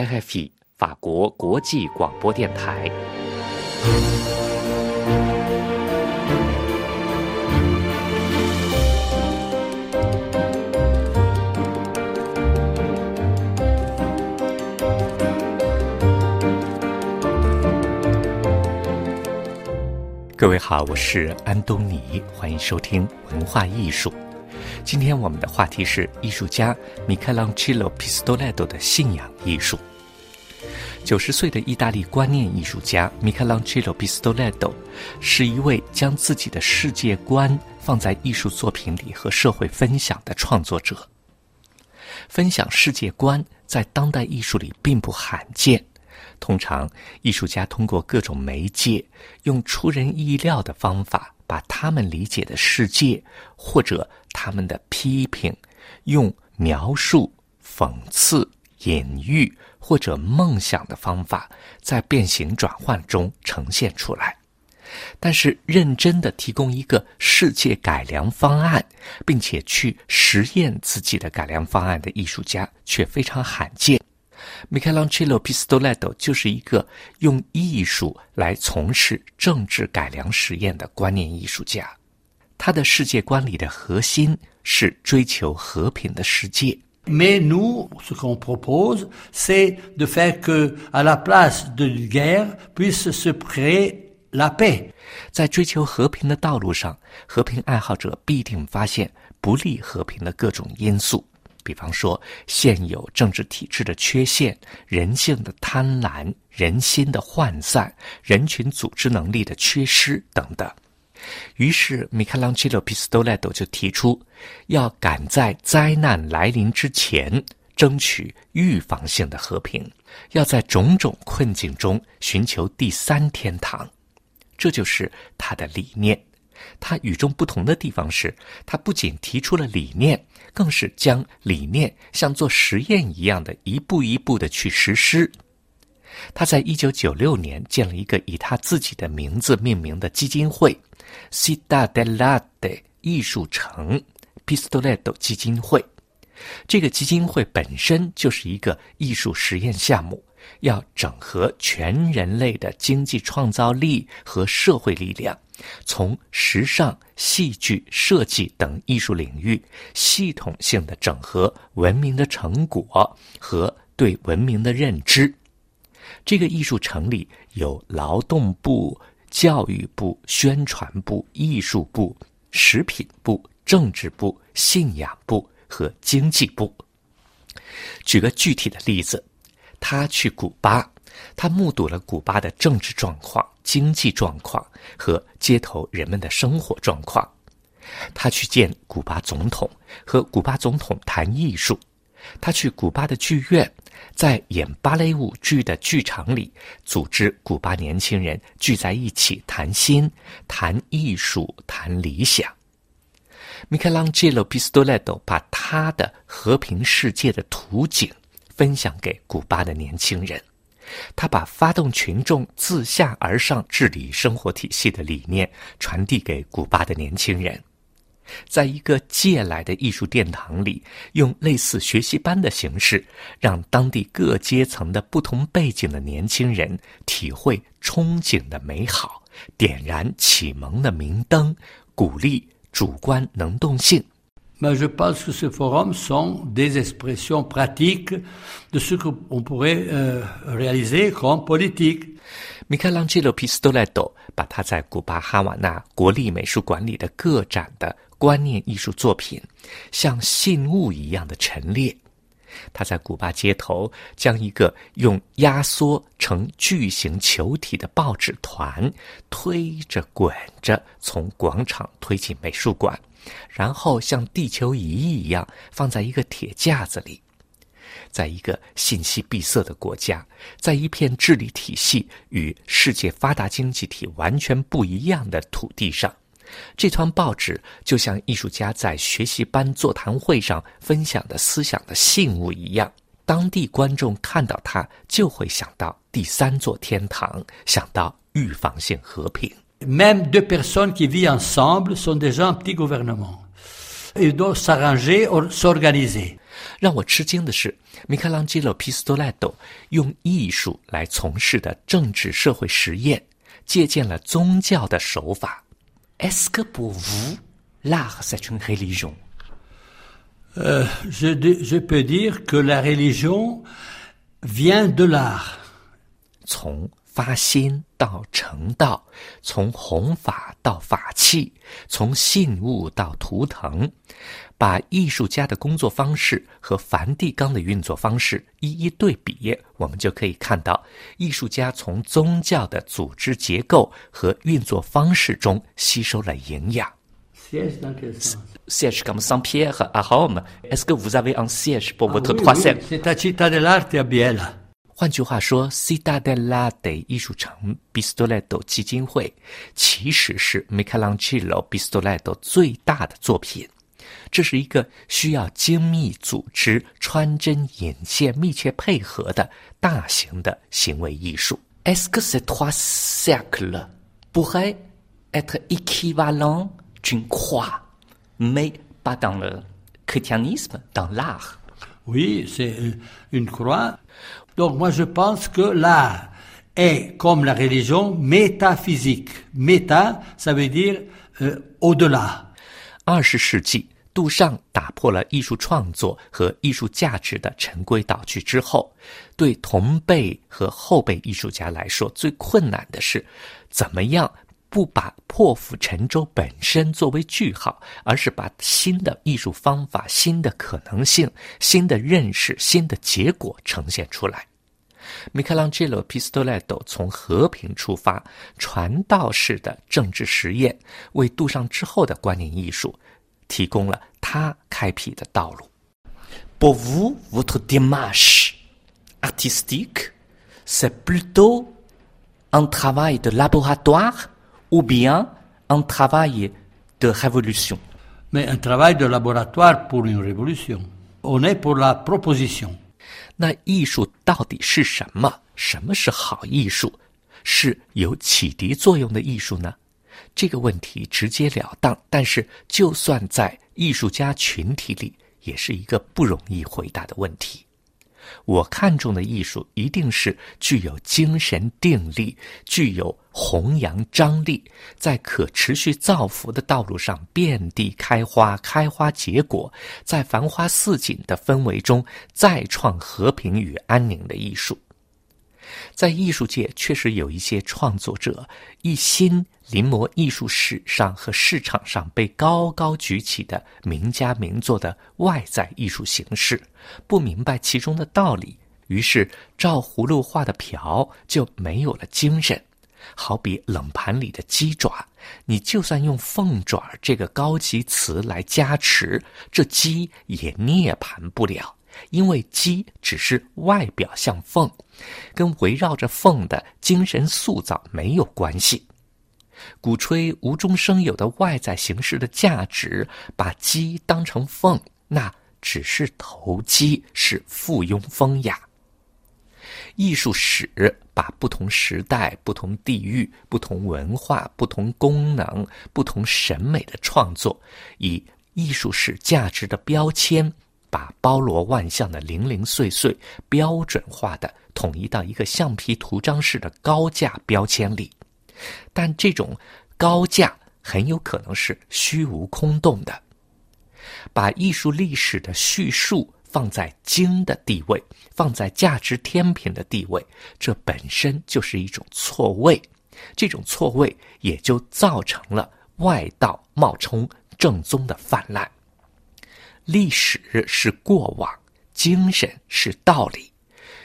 RFI 法国国际广播电台。各位好，我是安东尼，欢迎收听文化艺术。今天我们的话题是艺术家米开朗基罗·皮斯多莱多的信仰艺术。九十岁的意大利观念艺术家米开朗基罗·皮斯多莱多是一位将自己的世界观放在艺术作品里和社会分享的创作者。分享世界观在当代艺术里并不罕见，通常艺术家通过各种媒介，用出人意料的方法。把他们理解的世界，或者他们的批评，用描述、讽刺、隐喻或者梦想的方法，在变形转换中呈现出来。但是，认真的提供一个世界改良方案，并且去实验自己的改良方案的艺术家却非常罕见。米开朗基罗·皮斯多莱多就是一个用艺术来从事政治改良实验的观念艺术家。他的世界观里的核心是追求和平的世界。Mais nous, ce qu'on propose, c'est de faire que, à la place de guerre, puisse se créer la paix。在追求和平的道路上，和平爱好者必定发现不利和平的各种因素。比方说，现有政治体制的缺陷、人性的贪婪、人心的涣散、人群组织能力的缺失等等。于是，米开朗基罗·皮斯多莱多就提出，要赶在灾难来临之前争取预防性的和平，要在种种困境中寻求第三天堂。这就是他的理念。他与众不同的地方是，他不仅提出了理念。更是将理念像做实验一样的一步一步的去实施。他在一九九六年建了一个以他自己的名字命名的基金会 Cita d e l a d e 艺术城 Pistoletto 基金会。这个基金会本身就是一个艺术实验项目，要整合全人类的经济创造力和社会力量。从时尚、戏剧、设计等艺术领域系统性的整合文明的成果和对文明的认知。这个艺术城里有劳动部、教育部、宣传部、艺术部、食品部、政治部、信仰部和经济部。举个具体的例子，他去古巴。他目睹了古巴的政治状况、经济状况和街头人们的生活状况。他去见古巴总统，和古巴总统谈艺术。他去古巴的剧院，在演芭蕾舞剧的剧场里，组织古巴年轻人聚在一起谈心、谈艺术、谈理想。米开朗基罗·皮斯多莱多把他的和平世界的图景分享给古巴的年轻人。他把发动群众自下而上治理生活体系的理念传递给古巴的年轻人，在一个借来的艺术殿堂里，用类似学习班的形式，让当地各阶层的不同背景的年轻人体会憧憬的美好，点燃启蒙的明灯，鼓励主观能动性。Mais je pense que ces forums sont des expressions pratiques de ce qu'on pourrait euh, réaliser comme politique. 米开朗基罗·皮斯多莱多把他在古巴哈瓦那国立美术馆里的个展的观念艺术作品，像信物一样的陈列。他在古巴街头将一个用压缩成巨型球体的报纸团推着滚着从广场推进美术馆。然后像地球仪一样放在一个铁架子里，在一个信息闭塞的国家，在一片治理体系与世界发达经济体完全不一样的土地上，这团报纸就像艺术家在学习班座谈会上分享的思想的信物一样。当地观众看到它，就会想到第三座天堂，想到预防性和平。Même deux personnes qui vivent ensemble sont déjà un petit gouvernement. Ils doivent s'arranger ou s'organiser. 让我吃惊的是，米开朗基罗·皮斯多莱多用艺术来从事的政治社会实验，借鉴了宗教的手法。Est-ce que pour vous, l'art c'est une religion? Euh, je, je peux dire que la religion vient de l'art. 从发心到成道，从弘法到法器，从信物到图腾，把艺术家的工作方式和梵蒂冈的运作方式一一对比，我们就可以看到，艺术家从宗教的组织结构和运作方式中吸收了营养。Siège comme Saint-Pierre à Rome. Est-ce que vous avez un siège pour votre troisième? C'est à Città dell'Arte a Biella. 换句话说，Cittadella 艺术城 Bistoletto 基金会其实是 Michelangelo Bistoletto 最大的作品。这是一个需要精密组织、穿针引线、密切配合的大型的行为艺术。Est-ce que ces trois cercles pourraient être équivalents d'une croix, mais pas dans le christianisme, dans l'art? Oui, c'est une croix. Donc moi je pense que l'art est comme la religion métaphysique. Méta, ça veut dire euh, au-delà. 二十世纪，杜尚打破了艺术创作和艺术价值的陈规蹈矩之后，对同辈和后辈艺术家来说，最困难的是怎么样不把破釜沉舟本身作为句号，而是把新的艺术方法、新的可能性、新的认识、新的结果呈现出来。米开朗基罗·皮斯多莱多从和平出发，传道式的政治实验，为杜尚之后的观念艺术提供了他开辟的道路。 Pour vous, votre démarche artistique, c'est plutôt un travail de laboratoire ou bien un travail de révolution? Mais un travail de laboratoire pour une révolution. On est pour la proposition. 那艺术到底是什么？什么是好艺术？是有启迪作用的艺术呢？这个问题直截了当，但是就算在艺术家群体里，也是一个不容易回答的问题。我看中的艺术一定是具有精神定力、具有弘扬张力，在可持续造福的道路上遍地开花、开花结果，在繁花似锦的氛围中再创和平与安宁的艺术。在艺术界，确实有一些创作者一心临摹艺术史上和市场上被高高举起的名家名作的外在艺术形式，不明白其中的道理，于是照葫芦画的瓢就没有了精神。好比冷盘里的鸡爪，你就算用“凤爪”这个高级词来加持，这鸡也涅盘不了。因为鸡只是外表像凤，跟围绕着凤的精神塑造没有关系。鼓吹无中生有的外在形式的价值，把鸡当成凤，那只是投机，是附庸风雅。艺术史把不同时代、不同地域、不同文化、不同功能、不同审美的创作，以艺术史价值的标签。把包罗万象的零零碎碎标准化的统一到一个橡皮图章式的高价标签里，但这种高价很有可能是虚无空洞的。把艺术历史的叙述放在经的地位，放在价值天平的地位，这本身就是一种错位。这种错位也就造成了外道冒充正宗的泛滥。历史是过往，精神是道理。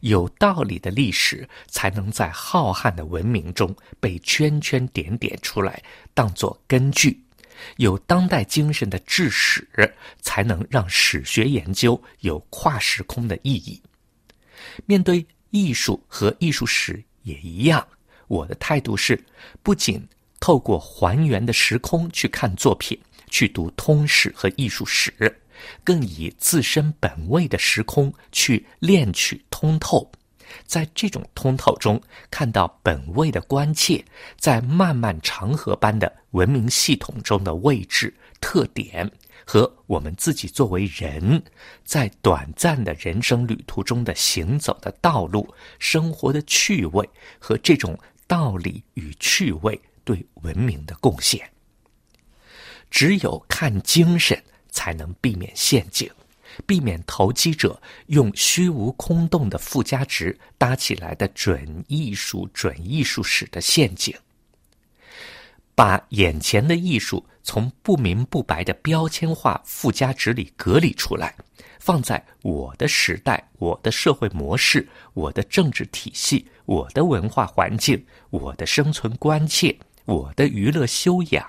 有道理的历史，才能在浩瀚的文明中被圈圈点点出来，当作根据。有当代精神的治史，才能让史学研究有跨时空的意义。面对艺术和艺术史也一样，我的态度是：不仅透过还原的时空去看作品，去读通史和艺术史。更以自身本位的时空去练取通透，在这种通透中看到本位的关切，在漫漫长河般的文明系统中的位置、特点和我们自己作为人在短暂的人生旅途中的行走的道路、生活的趣味和这种道理与趣味对文明的贡献。只有看精神，才能避免陷阱，避免投机者用虚无空洞的附加值搭起来的准艺术、准艺术史的陷阱。把眼前的艺术从不明不白的标签化附加值里隔离出来，放在我的时代、我的社会模式、我的政治体系、我的文化环境、我的生存关切。我的娱乐修养，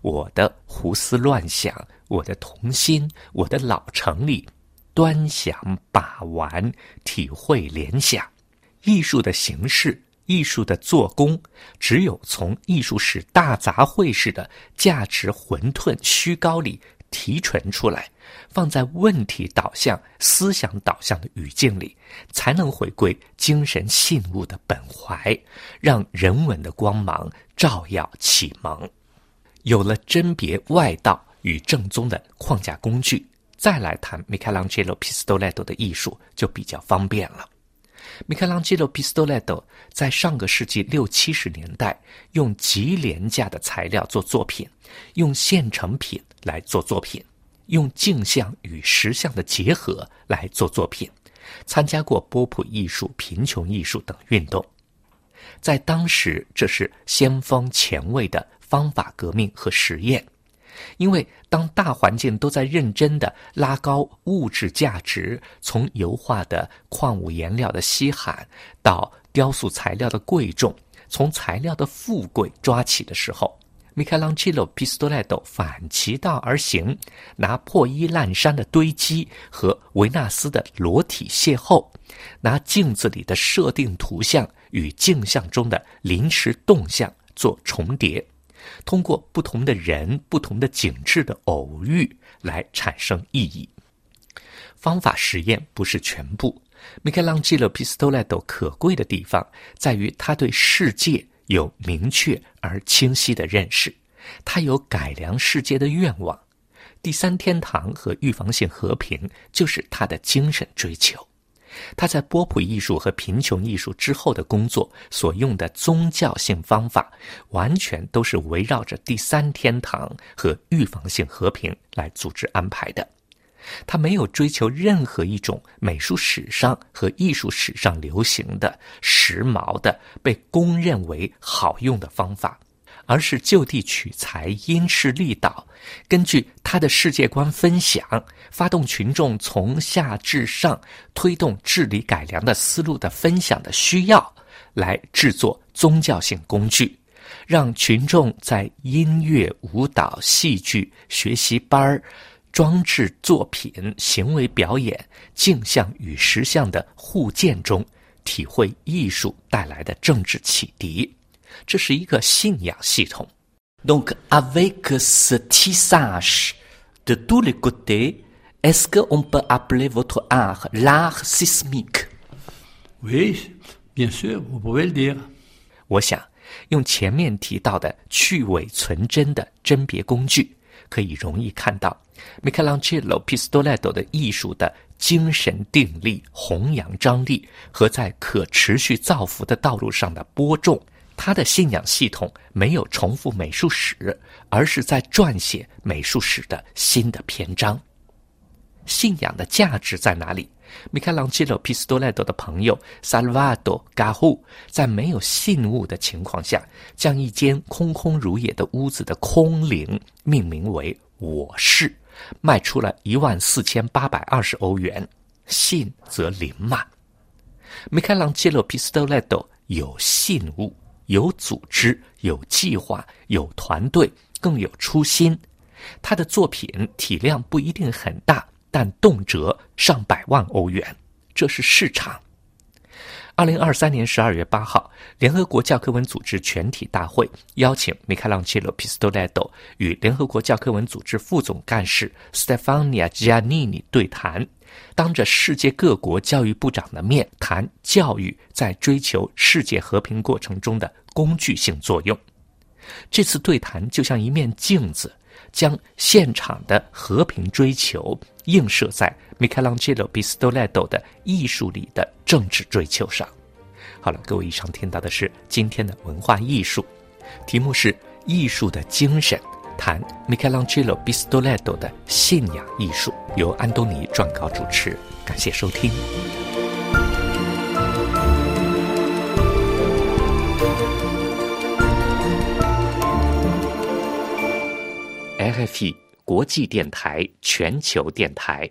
我的胡思乱想，我的童心，我的老城里，端详、把玩、体会、联想，艺术的形式，艺术的做工，只有从艺术史大杂烩式的价值混沌虚高里。提纯出来，放在问题导向、思想导向的语境里，才能回归精神信物的本怀，让人文的光芒照耀启蒙。有了甄别外道与正宗的框架工具，再来谈米开朗基罗·皮斯多莱多的艺术就比较方便了。米开朗基罗·皮斯多莱多在上个世纪六七十年代，用极廉价的材料做作品，用现成品。来做作品，用镜像与实像的结合来做作品，参加过波普艺术、贫穷艺术等运动，在当时这是先锋前卫的方法革命和实验，因为当大环境都在认真的拉高物质价值，从油画的矿物颜料的稀罕到雕塑材料的贵重，从材料的富贵抓起的时候。米开朗基罗·皮斯多莱多反其道而行，拿破衣烂衫的堆积和维纳斯的裸体邂逅，拿镜子里的设定图像与镜像中的临时动向做重叠，通过不同的人、不同的景致的偶遇来产生意义。方法实验不是全部。米开朗基罗·皮斯多莱多可贵的地方在于他对世界。有明确而清晰的认识，他有改良世界的愿望。第三天堂和预防性和平就是他的精神追求。他在波普艺术和贫穷艺术之后的工作所用的宗教性方法，完全都是围绕着第三天堂和预防性和平来组织安排的。他没有追求任何一种美术史上和艺术史上流行的、时髦的、被公认为好用的方法，而是就地取材、因势利导，根据他的世界观分享，发动群众从下至上推动治理改良的思路的分享的需要，来制作宗教性工具，让群众在音乐、舞蹈、戏剧学习班儿。装置作品、行为表演、镜像与实像的互鉴中，体会艺术带来的政治启迪。这是一个信仰系统。Donc avec ce tissage de tous les côtés, est-ce qu'on peut appeler votre art l'art sismique? Oui, bien sûr, vous pouvez le dire. 我想用前面提到的去伪存真的甄别工具。可以容易看到，，Michelangelo、Pistoletto 的艺术的精神定力、弘扬张力和在可持续造福的道路上的播种。他的信仰系统没有重复美术史，而是在撰写美术史的新的篇章。信仰的价值在哪里？米开朗基罗·皮斯多莱多的朋友萨尔瓦多·嘎胡在没有信物的情况下，将一间空空如也的屋子的空灵命名为“我是”，卖出了一万四千八百二十欧元。信则灵嘛。米开朗基罗·皮斯多莱多有信物，有组织，有计划，有团队，更有初心。他的作品体量不一定很大。但动辄上百万欧元，这是市场。二零二三年十二月八号，联合国教科文组织全体大会邀请米开朗基罗·皮斯多莱多与联合国教科文组织副总干事 Stefania Giannini 对谈，当着世界各国教育部长的面谈教育在追求世界和平过程中的工具性作用。这次对谈就像一面镜子。将现场的和平追求映射在 Michelangelo Pistoletto 的艺术里的政治追求上。好了，各位以上听到的是今天的文化艺术，题目是“艺术的精神”，谈 Michelangelo Pistoletto 的信仰艺术，由安东尼撰稿主持。感谢收听。RFE 国际电台全球电台。